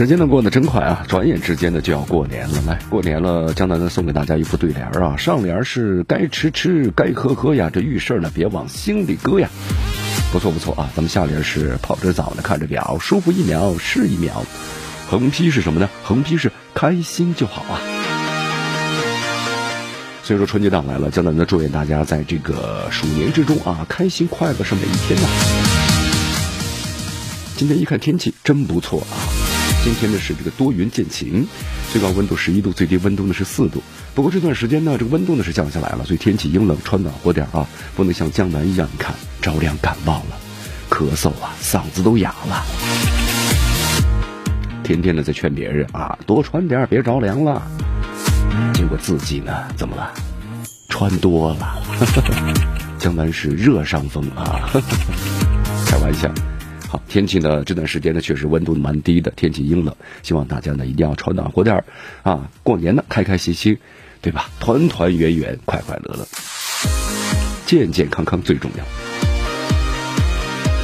时间呢过得真快啊，转眼之间呢就要过年了。来，过年了，江南呢送给大家一副对联啊。上联是该吃吃，该喝喝呀，这遇事呢别往心里搁呀。不错不错啊，咱们下联是跑着早呢看着表，舒服一秒是一秒。横批是什么呢？横批是开心就好啊。所以说春节档来了，江南呢祝愿大家在这个鼠年之中啊，开心快乐是每一天呐。今天一看天气真不错啊。今天呢是这个多云见晴，最高温度十一度，最低温度呢是四度。不过这段时间呢，这个温度呢是降下来了，所以天气阴冷，穿暖和点啊，不能像江南一样，你看着凉感冒了，咳嗽啊，嗓子都哑了。天天呢在劝别人啊，多穿点，别着凉了。结果自己呢，怎么了？穿多了。江南是热伤风啊，开玩笑。好，天气呢？这段时间呢，确实温度蛮低的，天气阴冷，希望大家呢一定要穿暖和点儿啊！过年呢，开开心心，对吧？团团圆圆，快快乐乐，健健康康最重要。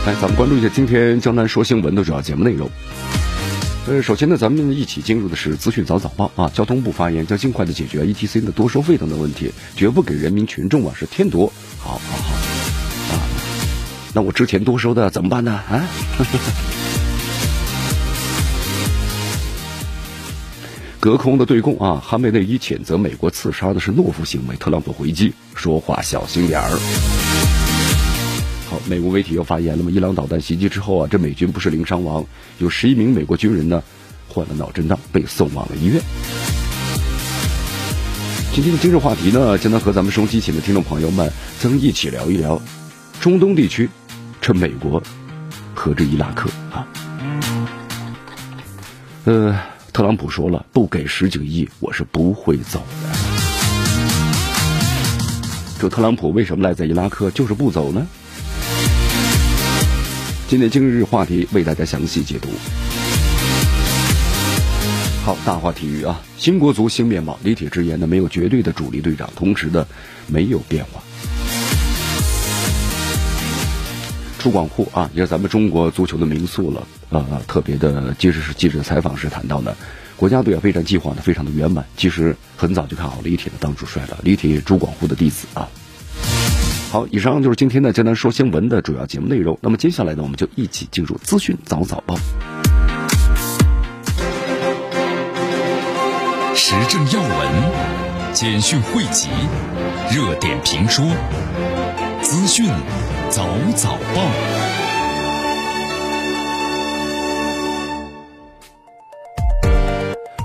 来，咱们关注一下今天江南说新闻的主要节目内容。呃，首先呢，咱们一起进入的是资讯早早报啊。交通部发言将尽快的解决 E T C 的多收费等等问题，绝不给人民群众啊是添堵。好好好。那我之前多收的怎么办呢？啊！隔空的对攻啊！哈梅内伊谴责美国刺杀的是懦夫行为，特朗普回击说话小心点儿。好，美国媒体又发言了嘛？伊朗导弹袭击之后啊，这美军不是零伤亡，有十一名美国军人呢患了脑震荡，被送往了医院。今天的今日话题呢，将能和咱们收机前的听众朋友们将一起聊一聊中东地区。这美国和这伊拉克啊，呃，特朗普说了，不给十几个亿，我是不会走的。这特朗普为什么赖在伊拉克，就是不走呢？今天今日话题为大家详细解读。好，大话体育啊，新国足新面貌，李铁直言呢，没有绝对的主力队长，同时呢，没有变化。朱广沪啊，也是咱们中国足球的名宿了。呃，特别的，即使是记者采访时谈到呢，国家队啊备战计划呢非常的圆满。其实很早就看好李铁的当主帅了，李铁朱广沪的弟子啊。好，以上就是今天的江南说新闻的主要节目内容。那么接下来呢，我们就一起进入资讯早早报，时政要闻、简讯汇集、热点评说、资讯。早早报，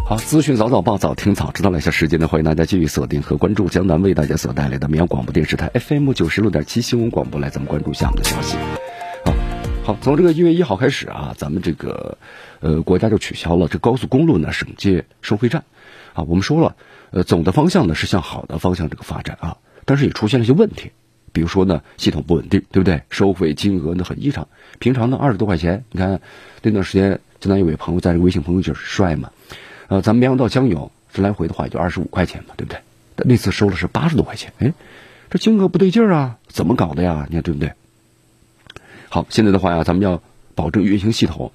好，资讯早早报，早听早知道了。一下时间呢，欢迎大家继续锁定和关注江南为大家所带来的绵阳广播电视台 FM 九十六点七新闻广播，来咱们关注下面的消息。好，好，从这个一月一号开始啊，咱们这个呃国家就取消了这高速公路呢省界收费站啊。我们说了，呃，总的方向呢是向好的方向这个发展啊，但是也出现了一些问题。比如说呢，系统不稳定，对不对？收费金额呢很异常，平常呢二十多块钱，你看那段时间，江南有位朋友在微信朋友圈帅嘛，呃，咱们绵阳到江油这来回的话也就二十五块钱嘛，对不对？但那次收了是八十多块钱，哎，这金额不对劲儿啊，怎么搞的呀？你看对不对？好，现在的话呀，咱们要保证运行系统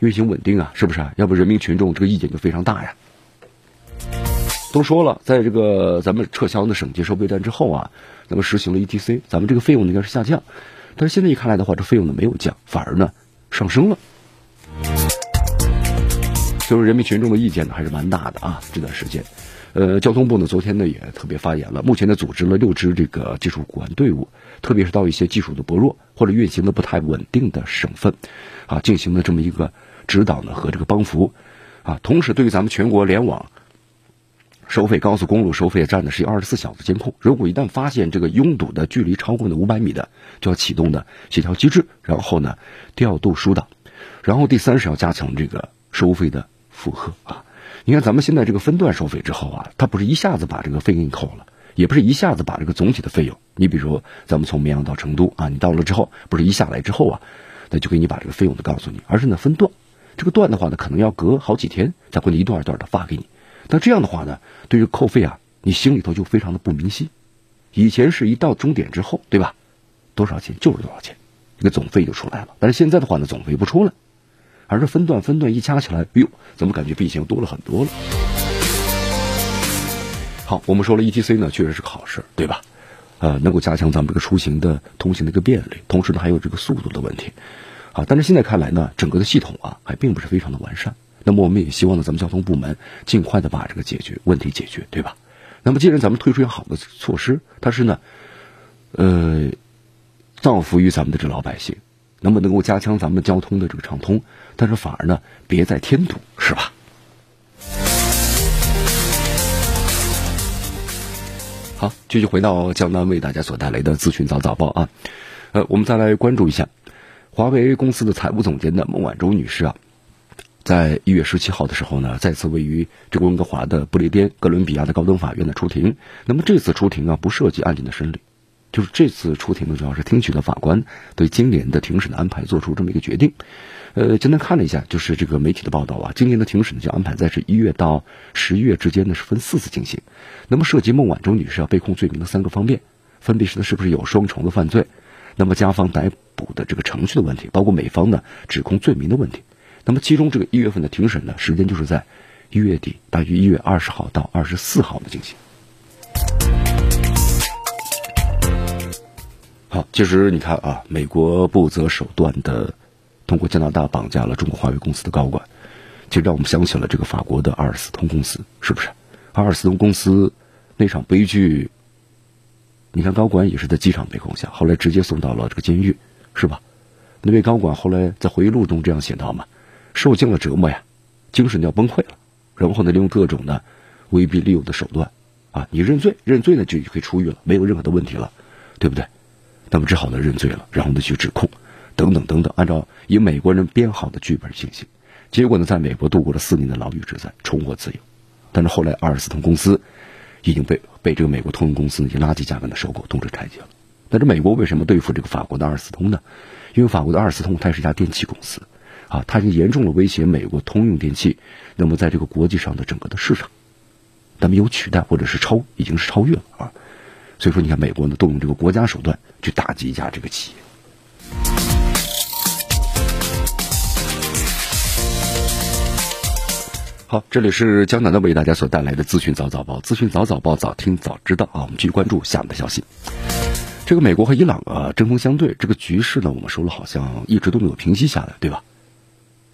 运行稳定啊，是不是？要不人民群众这个意见就非常大呀。都说了，在这个咱们撤销的省级收费站之后啊。那么实行了 ETC，咱们这个费用应该是下降，但是现在一看来的话，这费用呢没有降，反而呢上升了。所以说人民群众的意见呢还是蛮大的啊。这段时间，呃，交通部呢昨天呢也特别发言了，目前呢组织了六支这个技术管队伍，特别是到一些技术的薄弱或者运行的不太稳定的省份，啊，进行了这么一个指导呢和这个帮扶，啊，同时对于咱们全国联网。收费高速公路收费站呢是有二十四小时监控，如果一旦发现这个拥堵的距离超过呢五百米的，就要启动的协调机制，然后呢调度疏导。然后第三是要加强这个收费的负荷啊。你看咱们现在这个分段收费之后啊，它不是一下子把这个费给你扣了，也不是一下子把这个总体的费用，你比如咱们从绵阳到成都啊，你到了之后不是一下来之后啊，那就给你把这个费用的告诉你，而是呢分段，这个段的话呢可能要隔好几天才会一段一段的发给你。那这样的话呢，对于扣费啊，你心里头就非常的不明晰。以前是一到终点之后，对吧？多少钱就是多少钱，这个总费就出来了。但是现在的话呢，总费不出来。而是分段分段一加起来，哎呦，怎么感觉比以前多了很多了？好，我们说了 E T C 呢，确实是个好事，对吧？呃，能够加强咱们这个出行的通行的一个便利，同时呢还有这个速度的问题。啊，但是现在看来呢，整个的系统啊还并不是非常的完善。那么我们也希望呢，咱们交通部门尽快的把这个解决问题解决，对吧？那么既然咱们推出一个好的措施，但是呢，呃，造福于咱们的这老百姓。那么能够加强咱们交通的这个畅通，但是反而呢，别再添堵，是吧？好，继续回到江南为大家所带来的资讯早早报啊，呃，我们再来关注一下华为公司的财务总监的孟晚舟女士啊，在一月十七号的时候呢，再次位于这个温哥华的不列颠哥伦比亚的高等法院的出庭。那么这次出庭啊，不涉及案件的审理。就是这次出庭呢，主要是听取了法官对今年的庭审的安排，做出这么一个决定。呃，简单看了一下，就是这个媒体的报道啊，今年的庭审呢就安排在是一月到十一月之间呢，是分四次进行。那么涉及孟晚舟女士要被控罪名的三个方面，分别是呢是不是有双重的犯罪，那么加方逮捕的这个程序的问题，包括美方呢指控罪名的问题。那么其中这个一月份的庭审呢，时间就是在一月底，大约一月二十号到二十四号的进行。好，其实你看啊，美国不择手段的通过加拿大绑架了中国华为公司的高管，其实让我们想起了这个法国的阿尔斯通公司，是不是？阿尔斯通公司那场悲剧，你看高管也是在机场被扣下，后来直接送到了这个监狱，是吧？那位高管后来在回忆录中这样写道嘛：受尽了折磨呀，精神要崩溃了，然后呢，利用各种的威逼利诱的手段啊，你认罪，认罪呢就可以出狱了，没有任何的问题了，对不对？那么只好呢认罪了，然后呢去指控，等等等等，按照以美国人编好的剧本进行，结果呢在美国度过了四年的牢狱之灾，重获自由。但是后来阿尔斯通公司已经被被这个美国通用公司以垃圾价格呢收购，动辄拆解了。但是美国为什么对付这个法国的阿尔斯通呢？因为法国的阿尔斯通它是一家电器公司，啊，它已经严重的威胁美国通用电器，那么在这个国际上的整个的市场，那么有取代或者是超，已经是超越了啊。所以说，你看美国呢，动用这个国家手段去打击一下这个企业。好，这里是江南的为大家所带来的资讯早早报，资讯早早报，早听早知道啊。我们继续关注下面的消息。这个美国和伊朗啊针锋相对，这个局势呢，我们说了好像一直都没有平息下来，对吧？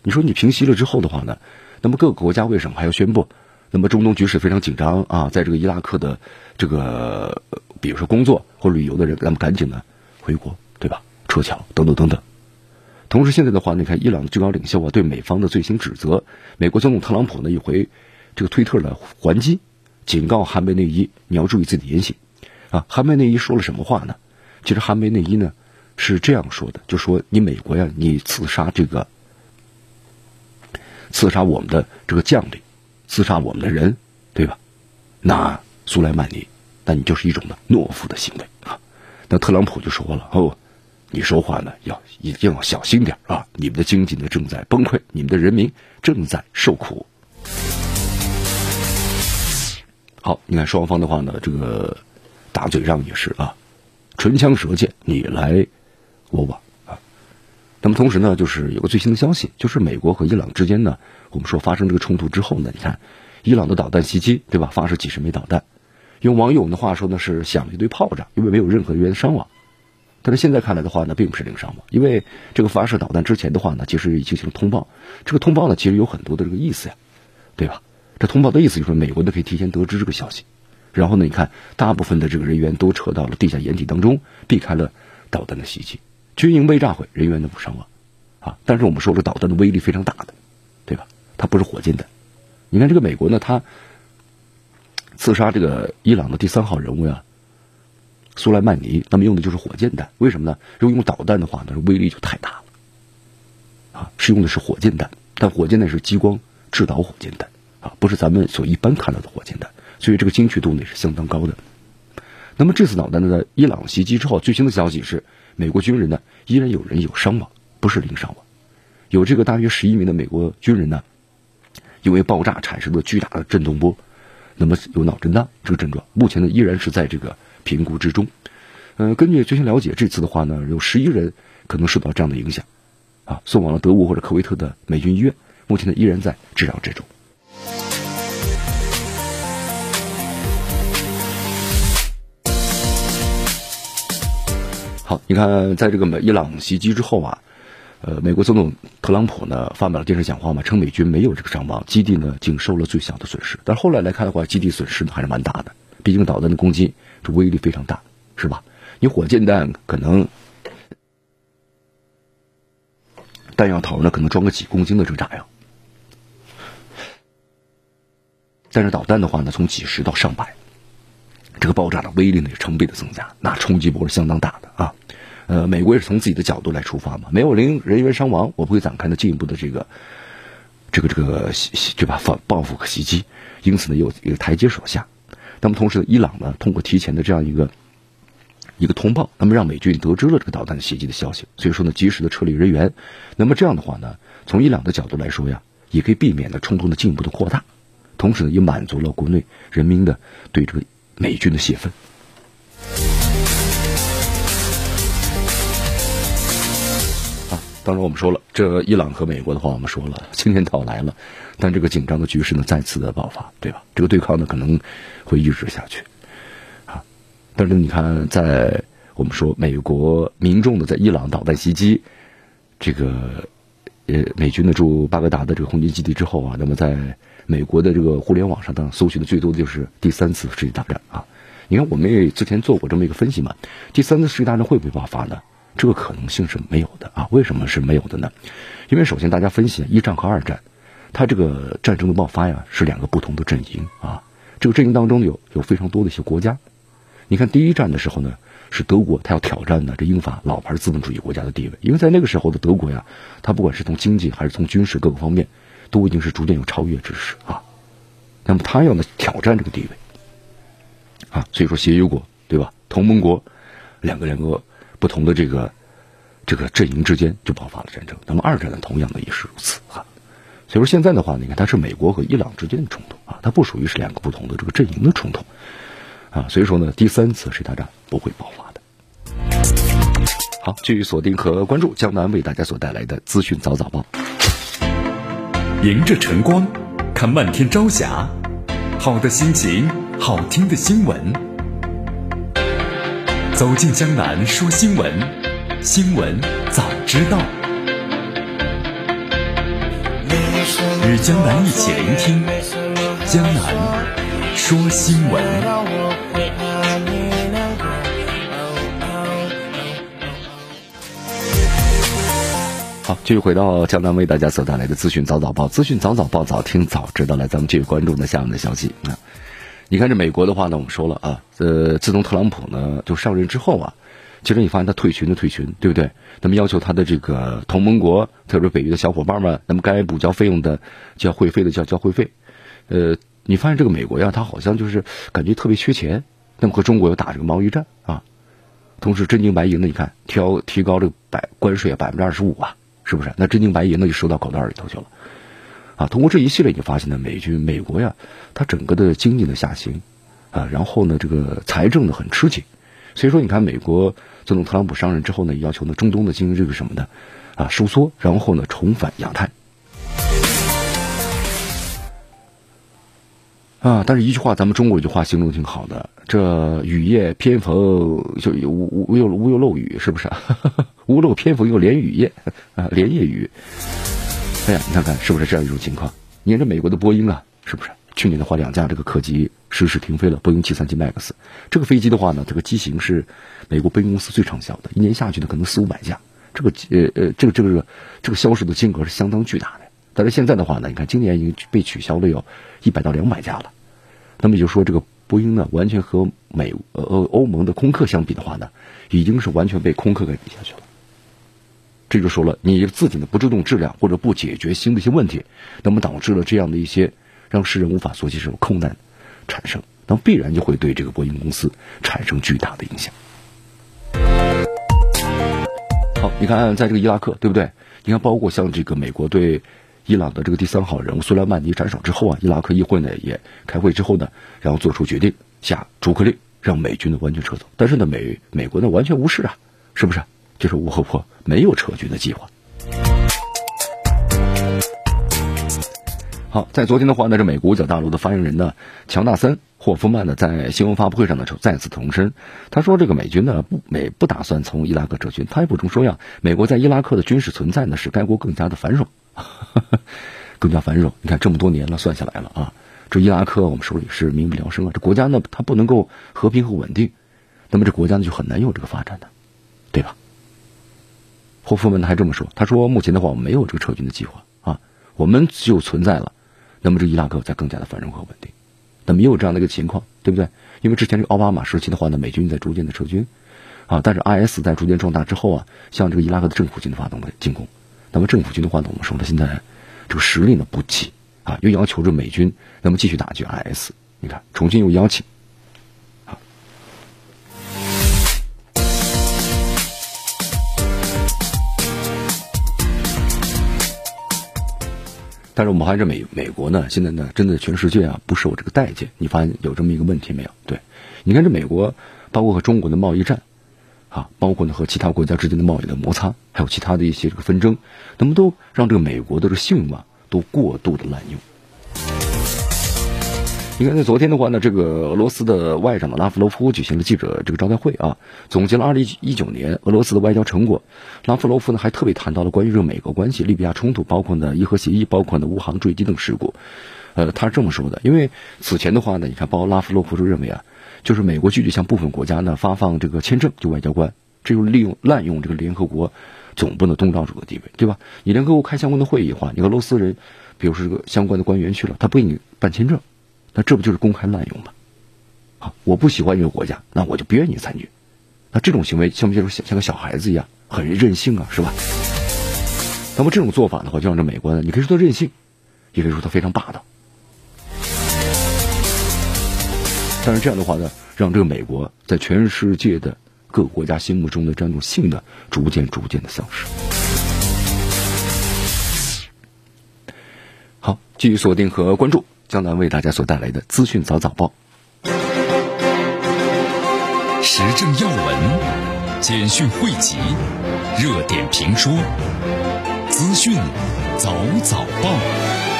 你说你平息了之后的话呢，那么各个国家为什么还要宣布？那么中东局势非常紧张啊，在这个伊拉克的这个。比如说工作或旅游的人，咱们赶紧的回国，对吧？撤侨等等等等。同时，现在的话，你看伊朗的最高领袖啊，对美方的最新指责，美国总统特朗普呢一回这个推特呢还击，警告韩梅内伊你要注意自己的言行啊。韩梅内伊说了什么话呢？其实韩梅内伊呢是这样说的，就说你美国呀，你刺杀这个刺杀我们的这个将领，刺杀我们的人，对吧？那苏莱曼尼。那你就是一种的懦夫的行为啊！那特朗普就说了哦，你说话呢要一定要小心点啊！你们的经济呢正在崩溃，你们的人民正在受苦。好，你看双方的话呢，这个打嘴仗也是啊，唇枪舌剑，你来我往。那么同时呢，就是有个最新的消息，就是美国和伊朗之间呢，我们说发生这个冲突之后呢，你看伊朗的导弹袭击，对吧？发射几十枚导弹。用网友的话说呢，是响了一堆炮仗，因为没有任何人员伤亡。但是现在看来的话呢，并不是零伤亡，因为这个发射导弹之前的话呢，其实已经进行了通报。这个通报呢，其实有很多的这个意思呀，对吧？这通报的意思就是美国呢可以提前得知这个消息，然后呢，你看大部分的这个人员都撤到了地下掩体当中，避开了导弹的袭击，军营被炸毁，人员的无伤亡啊。但是我们说了，导弹的威力非常大的，对吧？它不是火箭弹。你看这个美国呢，它。刺杀这个伊朗的第三号人物呀，苏莱曼尼，那么用的就是火箭弹，为什么呢？如果用导弹的话，那威力就太大了，啊，是用的是火箭弹，但火箭弹是激光制导火箭弹啊，不是咱们所一般看到的火箭弹，所以这个精确度呢是相当高的。那么这次导弹呢，在伊朗袭击之后，最新的消息是，美国军人呢依然有人有伤亡，不是零伤亡，有这个大约十一名的美国军人呢，因为爆炸产生的巨大的震动波，那么有脑震荡这个症状，目前呢依然是在这个评估之中。嗯，根据最新了解，这次的话呢，有十一人可能受到这样的影响，啊，送往了德国或者科威特的美军医院，目前呢依然在治疗之中。好，你看，在这个美伊朗袭击之后啊，呃，美国总统特朗普呢发表了电视讲话嘛，称美军没有这个伤亡，基地呢仅受了最小的损失。但是后来来看的话，基地损失呢还是蛮大的，毕竟导弹的攻击这威力非常大，是吧？你火箭弹可能弹药头呢可能装个几公斤的这个炸药，但是导弹的话呢，从几十到上百。这个爆炸的威力呢是成倍的增加，那冲击波是相当大的啊！呃，美国也是从自己的角度来出发嘛，没有人人员伤亡，我不会展开的进一步的这个这个这个对吧？反报复和袭击，因此呢有一个台阶所下。那么同时，伊朗呢通过提前的这样一个一个通报，那么让美军得知了这个导弹的袭击的消息，所以说呢及时的撤离人员。那么这样的话呢，从伊朗的角度来说呀，也可以避免的冲突的进一步的扩大，同时呢也满足了国内人民的对这个。美军的泄愤啊！当然，我们说了，这伊朗和美国的话，我们说了，青天到来了，但这个紧张的局势呢，再次的爆发，对吧？这个对抗呢，可能会一直下去啊！但是你看，在我们说美国民众的在伊朗导弹袭击这个呃美军的驻巴格达的这个空军基地之后啊，那么在。美国的这个互联网上当然，搜寻的最多的就是第三次世界大战啊！你看，我们也之前做过这么一个分析嘛，第三次世界大战会不会爆发呢？这个可能性是没有的啊！为什么是没有的呢？因为首先大家分析一战和二战，它这个战争的爆发呀是两个不同的阵营啊，这个阵营当中有有非常多的一些国家。你看第一战的时候呢，是德国，他要挑战呢这英法老牌资本主义国家的地位，因为在那个时候的德国呀，它不管是从经济还是从军事各个方面。都已经是逐渐有超越之势啊，那么他要呢挑战这个地位啊，所以说协约国对吧？同盟国两个两个不同的这个这个阵营之间就爆发了战争。那么二战呢，同样的也是如此啊。所以说现在的话，你看它是美国和伊朗之间的冲突啊，它不属于是两个不同的这个阵营的冲突啊。所以说呢，第三次世界大战不会爆发的。好，继续锁定和关注江南为大家所带来的资讯早早报。迎着晨光，看漫天朝霞，好的心情，好听的新闻。走进江南说新闻，新闻早知道。与江南一起聆听江南说新闻。继续回到江南为大家所带来的资讯早早报，资讯早早报，早听早知道。来，咱们继续关注呢下面的消息啊。你看这美国的话呢，我们说了啊，呃，自从特朗普呢就上任之后啊，其实你发现他退群的退群，对不对？那么要求他的这个同盟国，特别是北约的小伙伴们，那么该补交费用的交会费的交交会费。呃，你发现这个美国呀，他好像就是感觉特别缺钱，那么和中国又打这个贸易战啊。同时真金白银的，你看调提高这个百关税啊，百分之二十五啊。是不是？那真金白银呢就收到口袋里头去了，啊！通过这一系列，你发现呢，美军美国呀，它整个的经济的下行，啊，然后呢，这个财政呢很吃紧，所以说，你看美国总统特朗普上任之后呢，要求呢中东的经济这个什么的，啊，收缩，然后呢重返亚太。啊，但是一句话，咱们中国有句话形容挺好的，这雨夜偏逢就无无又无又漏雨，是不是？屋漏偏逢又连雨夜啊，连夜雨。哎呀，你看看是不是这样一种情况？你看这美国的波音啊，是不是？去年的话，两架这个客机失事停飞了，波音七三七 MAX 这个飞机的话呢，这个机型是美国波音公司最畅销的，一年下去呢可能四五百架，这个呃呃，这个这个这个销售的金额是相当巨大的。但是现在的话呢，你看今年已经被取消了有一百到两百架了。那么也就说，这个波音呢，完全和美呃欧盟的空客相比的话呢，已经是完全被空客给比下去了。这就说了，你自己的不注重质量或者不解决新的一些问题，那么导致了这样的一些让世人无法所接受空难产生，那么必然就会对这个波音公司产生巨大的影响。好，你看，在这个伊拉克，对不对？你看，包括像这个美国对伊朗的这个第三号人物苏莱曼尼斩首之后啊，伊拉克议会呢也开会之后呢，然后做出决定，下逐客令，让美军呢完全撤走。但是呢，美美国呢完全无视啊，是不是？就是乌合破没有撤军的计划。好，在昨天的话呢，这美国五角大陆的发言人呢，乔纳森。霍夫曼呢，在新闻发布会上呢就再次重申，他说：“这个美军呢不美不打算从伊拉克撤军。他也补充说呀，美国在伊拉克的军事存在呢，使该国更加的繁荣，更加繁荣。你看这么多年了，算下来了啊，这伊拉克我们手里是民不聊生啊。这国家呢，它不能够和平和稳定，那么这国家呢就很难有这个发展的，对吧？”霍夫曼还这么说，他说：“目前的话，我们没有这个撤军的计划啊，我们就存在了，那么这伊拉克才更加的繁荣和稳定。”那没有这样的一个情况，对不对？因为之前这个奥巴马时期的话呢，美军在逐渐的撤军，啊，但是 IS 在逐渐壮大之后啊，向这个伊拉克的政府军发动了进攻。那么政府军的话呢，我们说了，现在这个实力呢不济啊，又要求着美军那么继续打击 IS。你看，重新又邀请。但是我们发现美美国呢，现在呢，真的全世界啊不受这个待见。你发现有这么一个问题没有？对，你看这美国，包括和中国的贸易战，啊，包括呢和其他国家之间的贸易的摩擦，还有其他的一些这个纷争，那么都让这个美国的这个信用啊都过度的滥用。你看，在昨天的话呢，这个俄罗斯的外长的拉夫罗夫举行了记者这个招待会啊，总结了二零一九年俄罗斯的外交成果。拉夫罗夫呢还特别谈到了关于这个美国关系、利比亚冲突，包括呢伊核协议，包括呢乌航坠机等事故。呃，他是这么说的，因为此前的话呢，你看，包括拉夫罗夫就认为啊，就是美国拒绝向部分国家呢发放这个签证，就外交官，这就利用滥用这个联合国总部的东道主的地位，对吧？你联合国开相关的会议的话，你俄罗斯人，比如说这个相关的官员去了，他不给你办签证。那这不就是公开滥用吗？啊，我不喜欢一个国家，那我就不愿意参与。那这种行为像不像像像个小孩子一样，很任性啊，是吧？那么这种做法的话，就让这美国呢，你可以说他任性，也可以说他非常霸道。但是这样的话呢，让这个美国在全世界的各国家心目中的这种性呢，逐渐逐渐的丧失。好，继续锁定和关注。江南为大家所带来的资讯早早报，时政要闻、简讯汇集、热点评说、资讯早早报。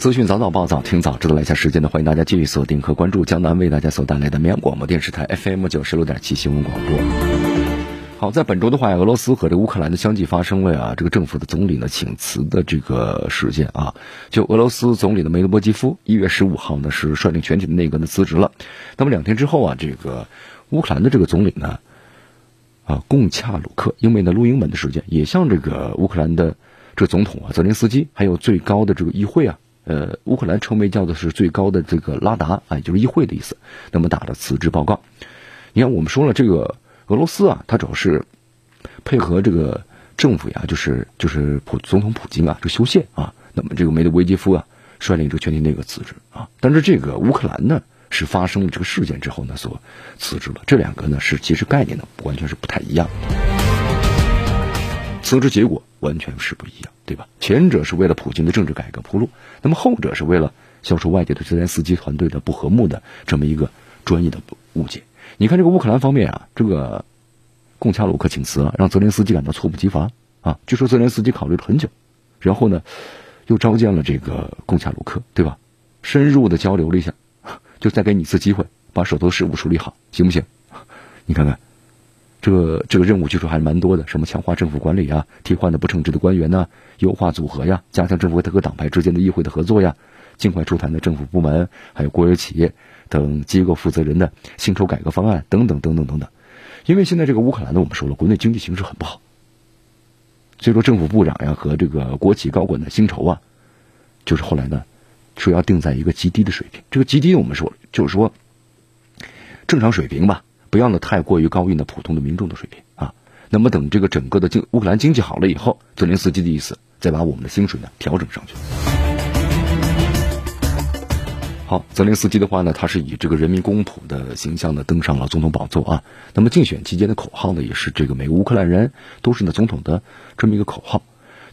资讯早早报早听早知道来一下时间呢，欢迎大家继续锁定和关注江南为大家所带来的绵阳广播电视台 FM 九十六点七新闻广播。好，在本周的话，俄罗斯和这乌克兰的相继发生了呀，这个政府的总理呢请辞的这个事件啊。就俄罗斯总理的梅德波基夫一月十五号呢是率领全体的内阁呢辞职了。那么两天之后啊，这个乌克兰的这个总理呢啊贡恰鲁克因为呢录音门的事件，也向这个乌克兰的这个总统啊泽连斯基还有最高的这个议会啊。呃，乌克兰称为叫的是最高的这个拉达啊，也就是议会的意思。那么打的辞职报告。你看，我们说了，这个俄罗斯啊，它主要是配合这个政府呀，就是就是普总统普京啊，这修宪啊。那么这个梅德韦杰夫啊，率领这个全体内阁辞职啊。但是这个乌克兰呢，是发生了这个事件之后呢，所辞职了。这两个呢，是其实概念呢，完全是不太一样。辞职结果完全是不一样。对吧？前者是为了普京的政治改革铺路，那么后者是为了消除外界对泽连斯基团队的不和睦的这么一个专业的误解。你看这个乌克兰方面啊，这个贡恰鲁克请辞了，让泽连斯基感到猝不及防啊。据说泽连斯基考虑了很久，然后呢，又召见了这个贡恰鲁克，对吧？深入的交流了一下，就再给你一次机会，把手头事务处理好，行不行？你看看。这这个任务据说还是蛮多的，什么强化政府管理啊，替换的不称职的官员呢，优化组合呀，加强政府和各个党派之间的议会的合作呀，尽快出台的政府部门还有国有企业等机构负责人的薪酬改革方案等等等等等等。因为现在这个乌克兰呢，我们说了，国内经济形势很不好，所以说政府部长呀和这个国企高管的薪酬啊，就是后来呢，说要定在一个极低的水平。这个极低我们说就是说正常水平吧，不要呢太过于高于呢普通的民众的水平啊。那么等这个整个的经乌克兰经济好了以后，泽连斯基的意思再把我们的薪水呢调整上去。好，泽连斯基的话呢，他是以这个人民公仆的形象呢登上了总统宝座啊。那么竞选期间的口号呢，也是这个每个乌克兰人都是呢总统的这么一个口号。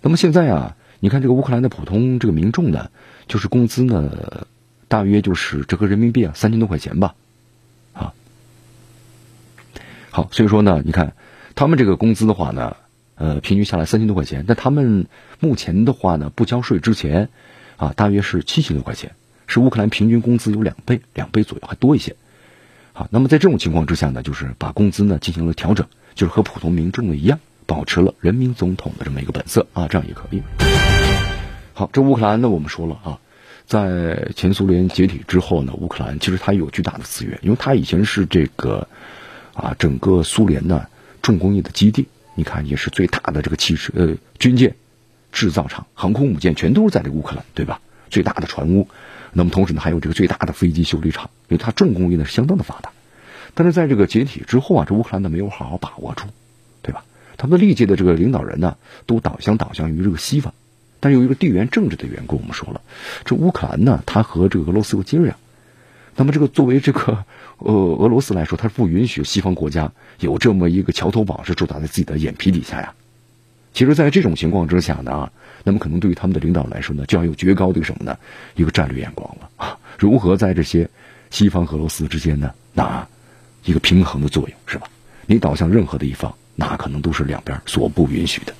那么现在啊，你看这个乌克兰的普通这个民众呢，就是工资呢，大约就是折合人民币啊三千多块钱吧，好，所以说呢，你看他们这个工资的话呢，呃，平均下来三千多块钱，但他们目前的话呢，不交税之前啊，大约是七千多块钱。是乌克兰平均工资有两倍，两倍左右还多一些。好，那么在这种情况之下呢，就是把工资呢进行了调整，就是和普通民众的一样，保持了人民总统的这么一个本色啊，这样也可以。好，这乌克兰呢，我们说了啊，在前苏联解体之后呢，乌克兰其实它有巨大的资源，因为它以前是这个啊整个苏联的重工业的基地，你看也是最大的这个汽车呃军舰制造厂、航空母舰全都是在这乌克兰，对吧？最大的船坞。那么同时呢，还有这个最大的飞机修理厂，因为它重工业呢是相当的发达。但是在这个解体之后啊，这乌克兰呢没有好好把握住，对吧？他们历届的这个领导人呢，都倒向倒向于这个西方。但由于这个地缘政治的缘故，我们说了，这乌克兰呢，它和这个俄罗斯有接壤。那么这个作为这个呃俄罗斯来说，它是不允许西方国家有这么一个桥头堡是驻扎在自己的眼皮底下呀。其实，在这种情况之下呢，那么可能对于他们的领导来说呢，就要有绝高的什么呢？一个战略眼光了啊！如何在这些西方和俄罗斯之间呢，拿一个平衡的作用，是吧？你倒向任何的一方，那可能都是两边所不允许的。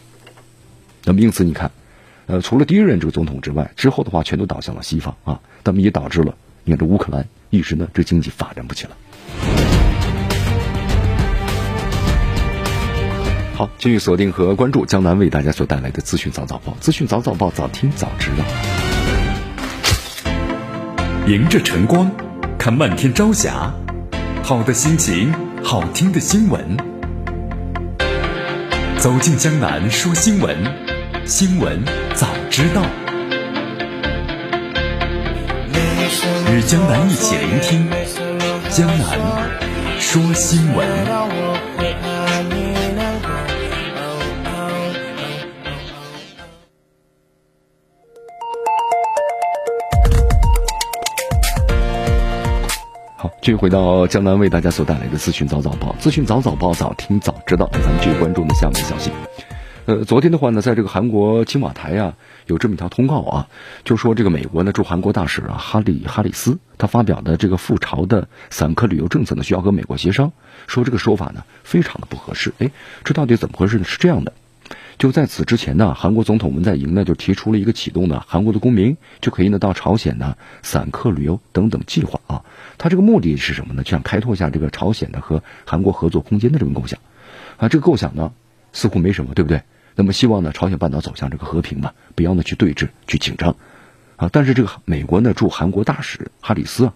那么，因此你看，呃，除了第一任这个总统之外，之后的话全都倒向了西方啊，那么也导致了你看这乌克兰一时呢，这经济发展不起来。好，继续锁定和关注江南为大家所带来的资讯早早报，资讯早早报，早听早知道。迎着晨光，看漫天朝霞，好的心情，好听的新闻。走进江南说新闻，新闻早知道。与江南一起聆听江南说新闻。好继续回到江南为大家所带来的资讯早早报，资讯早早报，早听早知道。咱们继续关注的下面消息。呃，昨天的话呢，在这个韩国青瓦台啊，有这么一条通告啊，就说这个美国呢驻韩国大使啊哈里哈里斯，他发表的这个赴朝的散客旅游政策呢，需要和美国协商，说这个说法呢非常的不合适。哎，这到底怎么回事呢？是这样的。就在此之前呢，韩国总统文在寅呢就提出了一个启动呢韩国的公民就可以呢到朝鲜呢散客旅游等等计划啊。他这个目的是什么呢？就想开拓一下这个朝鲜的和韩国合作空间的这个构想啊。这个构想呢似乎没什么，对不对？那么希望呢朝鲜半岛走向这个和平吧，不要呢去对峙、去紧张啊。但是这个美国呢驻韩国大使哈里斯啊，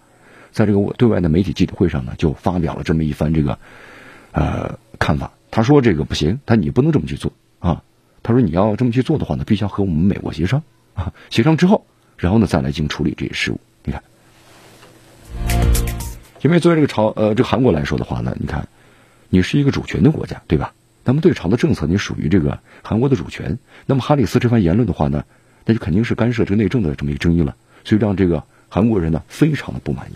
在这个我对外的媒体记者会上呢就发表了这么一番这个呃看法。他说这个不行，他你不能这么去做啊。他说：“你要这么去做的话呢，必须要和我们美国协商啊，协商之后，然后呢再来进行处理这些事务。你看，因为作为这个朝呃这个韩国来说的话呢，你看，你是一个主权的国家，对吧？那么对朝的政策，你属于这个韩国的主权。那么哈里斯这番言论的话呢，那就肯定是干涉这个内政的这么一个争议了，所以让这个韩国人呢非常的不满意。”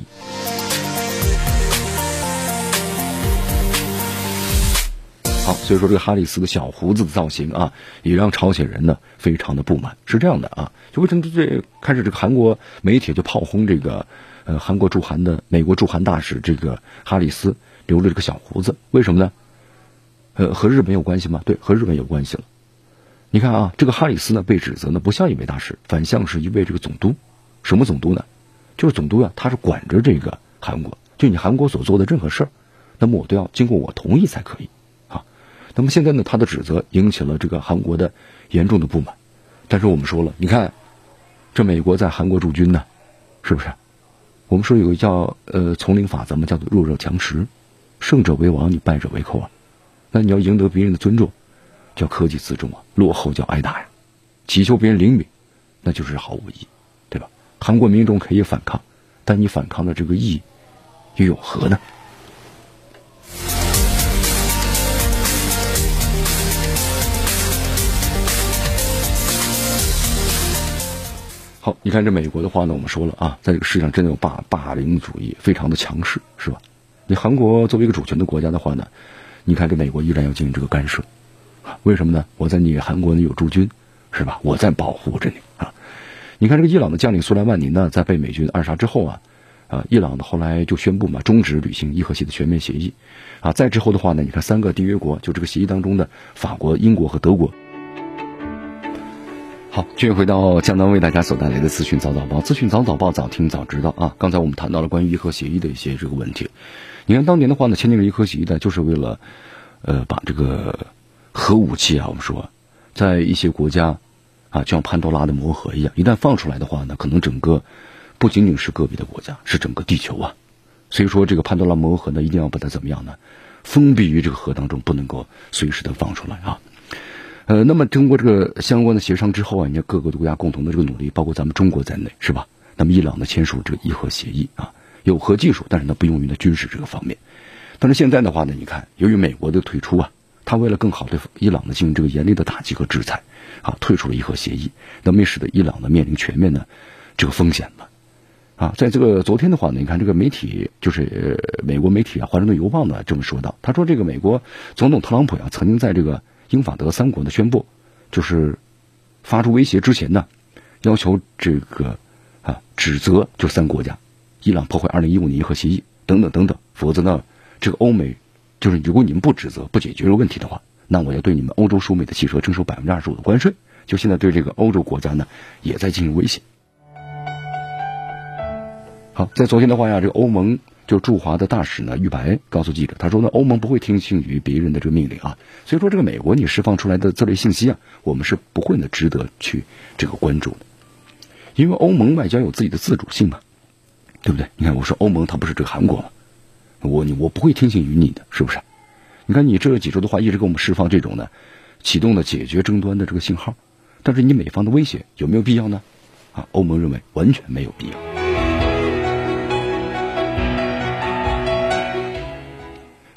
好，所以说这个哈里斯的小胡子的造型啊，也让朝鲜人呢非常的不满。是这样的啊，就为什么这开始这个韩国媒体就炮轰这个呃韩国驻韩的美国驻韩大使这个哈里斯留了这个小胡子？为什么呢？呃，和日本有关系吗？对，和日本有关系了。你看啊，这个哈里斯呢被指责呢不像一位大使，反像是一位这个总督。什么总督呢？就是总督啊，他是管着这个韩国，就你韩国所做的任何事儿，那么我都要经过我同意才可以啊。那么现在呢，他的指责引起了这个韩国的严重的不满。但是我们说了，你看，这美国在韩国驻军呢，是不是？我们说有个叫呃丛林法则嘛，叫做弱肉强食，胜者为王，你败者为寇啊。那你要赢得别人的尊重，叫科技自重啊；落后叫挨打呀。祈求别人灵敏，那就是毫无意义，对吧？韩国民众可以反抗，但你反抗的这个意义又有何呢？好，你看这美国的话呢，我们说了啊，在这个世界上真的有霸霸凌主义，非常的强势，是吧？你韩国作为一个主权的国家的话呢，你看这美国依然要进行这个干涉，为什么呢？我在你韩国呢有驻军，是吧？我在保护着你啊。你看这个伊朗的将领苏莱曼尼呢，在被美军暗杀之后啊，啊，伊朗呢后来就宣布嘛，终止履行伊核协的全面协议，啊，再之后的话呢，你看三个缔约国，就这个协议当中的法国、英国和德国。好，继续回到江南为大家所带来的资讯早早报，资讯早早报，早听早知道啊。刚才我们谈到了关于伊核协议的一些这个问题。你看当年的话呢，签订了伊核协议呢，就是为了，呃，把这个核武器啊，我们说，在一些国家啊，就像潘多拉的魔盒一样，一旦放出来的话呢，可能整个不仅仅是个别的国家，是整个地球啊。所以说，这个潘多拉魔盒呢，一定要把它怎么样呢？封闭于这个核当中，不能够随时的放出来啊。呃，那么通过这个相关的协商之后啊，你看各个国家共同的这个努力，包括咱们中国在内，是吧？那么伊朗呢签署这个伊核协议啊，有核技术，但是呢不用于呢军事这个方面。但是现在的话呢，你看，由于美国的退出啊，他为了更好对伊朗呢进行这个严厉的打击和制裁啊，退出了伊核协议，那么使得伊朗呢面临全面的这个风险了啊。在这个昨天的话呢，你看这个媒体就是美国媒体啊，《华盛顿邮报》呢这么说道，他说这个美国总统特朗普呀曾经在这个。英法德三国呢宣布，就是发出威胁之前呢，要求这个啊指责就三国家，伊朗破坏二零一五年伊核协议等等等等，否则呢，这个欧美就是如果你们不指责不解决这个问题的话，那我要对你们欧洲输美的汽车征收百分之二十五的关税。就现在对这个欧洲国家呢也在进行威胁。好，在昨天的话呀，这个欧盟。就驻华的大使呢，玉白告诉记者，他说呢，欧盟不会听信于别人的这个命令啊，所以说这个美国你释放出来的这类信息啊，我们是不会呢值得去这个关注的，因为欧盟外交有自己的自主性嘛，对不对？你看我说欧盟它不是这个韩国吗？我你我不会听信于你的，是不是？你看你这几周的话一直给我们释放这种呢，启动的解决争端的这个信号，但是你美方的威胁有没有必要呢？啊，欧盟认为完全没有必要。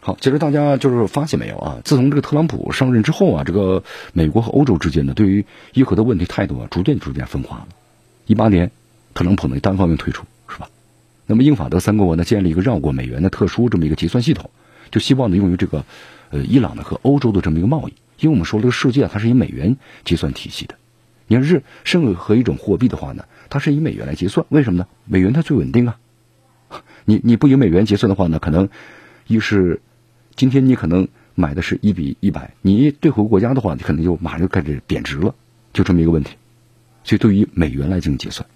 好，其实大家就是发现没有啊？自从这个特朗普上任之后啊，这个美国和欧洲之间呢，对于伊核的问题态度啊，逐渐逐渐分化了。一八年，特朗普呢单方面退出，那么英法德三国呢，建立一个绕过美元的特殊这么一个结算系统，就希望呢用于这个呃伊朗呢和欧洲的这么一个贸易。因为我们说这个世界它是以美元结算体系的，你要是任何一种货币的话呢，它是以美元来结算，为什么呢？美元它最稳定啊。你你不以美元结算的话呢，可能一是今天你可能买的是一比一百，你兑回国家的话，你可能就马上就开始贬值了，就这么一个问题。所以对于美元来进行结算，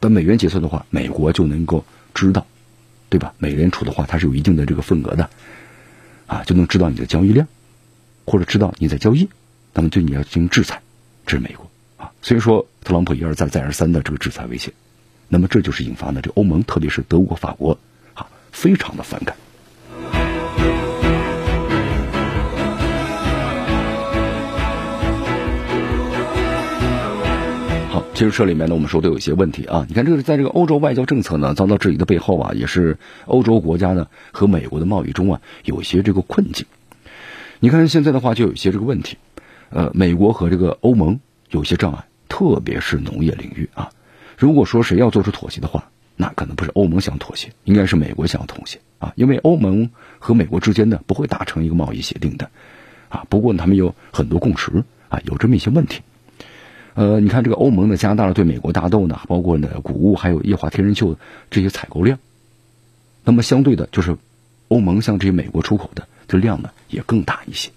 本美元结算的话，美国就能够知道，对吧？美联储的话，它是有一定的这个份额的，啊，就能知道你的交易量，或者知道你在交易，那么对你要进行制裁，这是美国啊。所以说，特朗普一而再再而三的这个制裁威胁，那么这就是引发的这欧盟，特别是德国、法国啊，非常的反感。其实这里面呢，我们说都有一些问题啊。你看，这个在这个欧洲外交政策呢遭到质疑的背后啊，也是欧洲国家呢和美国的贸易中啊有一些这个困境。你看现在的话就有一些这个问题，呃，美国和这个欧盟有些障碍，特别是农业领域啊。如果说谁要做出妥协的话，那可能不是欧盟想妥协，应该是美国想要妥协啊。因为欧盟和美国之间呢不会达成一个贸易协定的啊。不过他们有很多共识啊，有这么一些问题。呃，你看这个欧盟呢，加大了对美国大豆呢，包括呢谷物还有液化天然气这些采购量，那么相对的，就是欧盟向这些美国出口的这量呢也更大一些。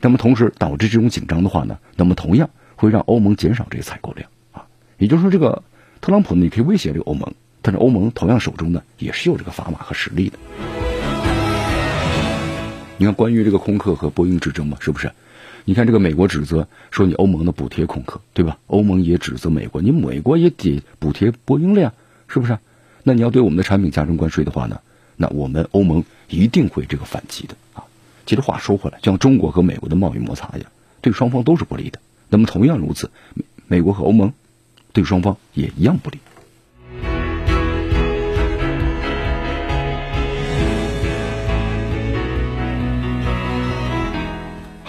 那么同时导致这种紧张的话呢，那么同样会让欧盟减少这些采购量啊。也就是说，这个特朗普呢，你可以威胁这个欧盟，但是欧盟同样手中呢也是有这个砝码和实力的。你看，关于这个空客和波音之争嘛，是不是？你看这个美国指责说你欧盟的补贴空客，对吧？欧盟也指责美国，你美国也得补贴波音了呀，是不是？那你要对我们的产品加征关税的话呢？那我们欧盟一定会这个反击的啊。其实话说回来，像中国和美国的贸易摩擦呀，对双方都是不利的。那么同样如此，美国和欧盟对双方也一样不利。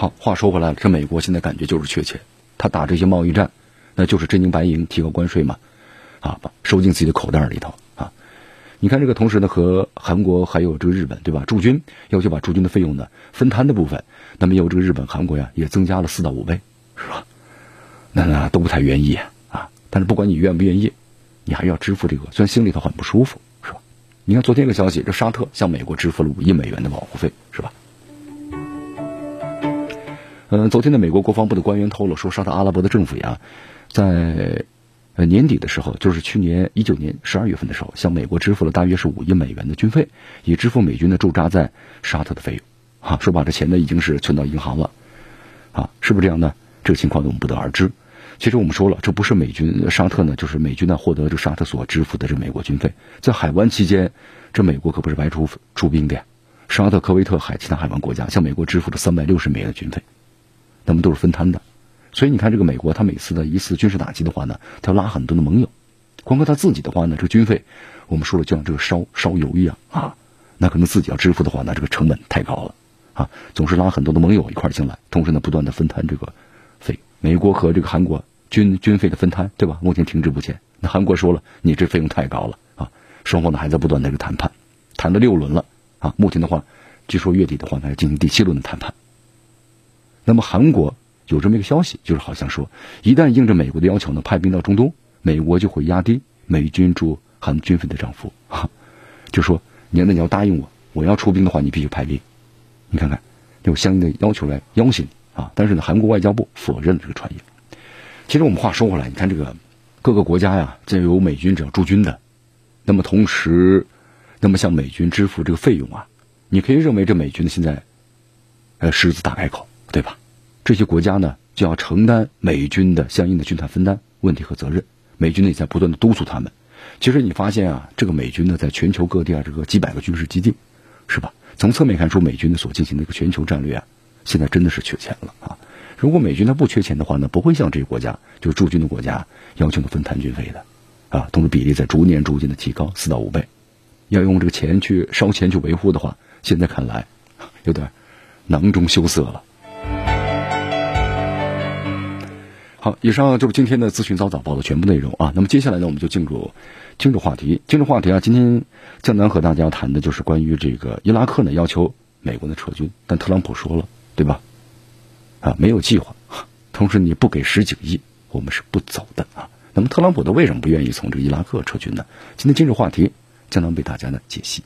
好，话说回来了，这美国现在感觉就是缺钱，他打这些贸易战，那就是真金白银提高关税嘛，啊，把收进自己的口袋里头啊。你看这个，同时呢，和韩国还有这个日本，对吧？驻军要求把驻军的费用呢分摊的部分，那么有这个日本、韩国呀，也增加了四到五倍，是吧？那那都不太愿意啊。但是不管你愿不愿意，你还要支付这个，虽然心里头很不舒服。是吧你看，昨天一个消息，这沙特向美国支付了五亿美元的保护费，是吧？嗯，昨天的美国国防部的官员透露说，沙特阿拉伯的政府呀，在呃年底的时候，就是去年一九年十二月份的时候，向美国支付了大约是五亿美元的军费，以支付美军的驻扎在沙特的费用。哈，说把这钱呢已经是存到银行了，啊，是不是这样呢？这个情况呢，我们不得而知。其实我们说了，这不是美军沙特呢，就是美军呢获得这沙特所支付的这美国军费。在海湾期间，这美国可不是白出出兵的呀。沙特、科威特海其他海湾国家向美国支付了三百六十美元的军费，那么都是分摊的。所以你看，这个美国他每次的一次军事打击的话呢，他要拉很多的盟友。光靠他自己的话呢，这个军费，我们说了就像这个烧烧油一样啊，那可能自己要支付的话呢，这个成本太高了啊，总是拉很多的盟友一块进来，同时呢不断的分摊这个费。美国和这个韩国。军军费的分摊，对吧？目前停滞不前。那韩国说了，你这费用太高了啊！双方呢还在不断的这个谈判，谈了六轮了啊。目前的话，据说月底的话呢要进行第七轮的谈判。那么韩国有这么一个消息，就是好像说，一旦应着美国的要求呢派兵到中东，美国就会压低美军驻韩军费的涨幅哈。就说你那你要答应我，我要出兵的话，你必须派兵。你看看，有相应的要求来要挟你啊。但是呢，韩国外交部否认了这个传言。其实我们话说回来，你看这个各个国家呀，这有美军只要驻军的，那么同时，那么向美军支付这个费用啊，你可以认为这美军呢现在，呃狮子大开口，对吧？这些国家呢就要承担美军的相应的军团分担问题和责任，美军呢也在不断的督促他们。其实你发现啊，这个美军呢在全球各地啊这个几百个军事基地，是吧？从侧面看出美军的所进行的一个全球战略啊，现在真的是缺钱了啊。如果美军他不缺钱的话呢，不会向这些国家，就是驻军的国家要求的分摊军费的，啊，同时比例在逐年逐渐的提高四到五倍，要用这个钱去烧钱去维护的话，现在看来有点囊中羞涩了。好，以上就是今天的资讯早早报的全部内容啊。那么接下来呢，我们就进入今日话题。今日话题啊，今天江南和大家谈的就是关于这个伊拉克呢要求美国的撤军，但特朗普说了，对吧？啊，没有计划，同时你不给十几个亿，我们是不走的啊。那么特朗普他为什么不愿意从这个伊拉克撤军呢？今天今日话题将能为大家呢解析。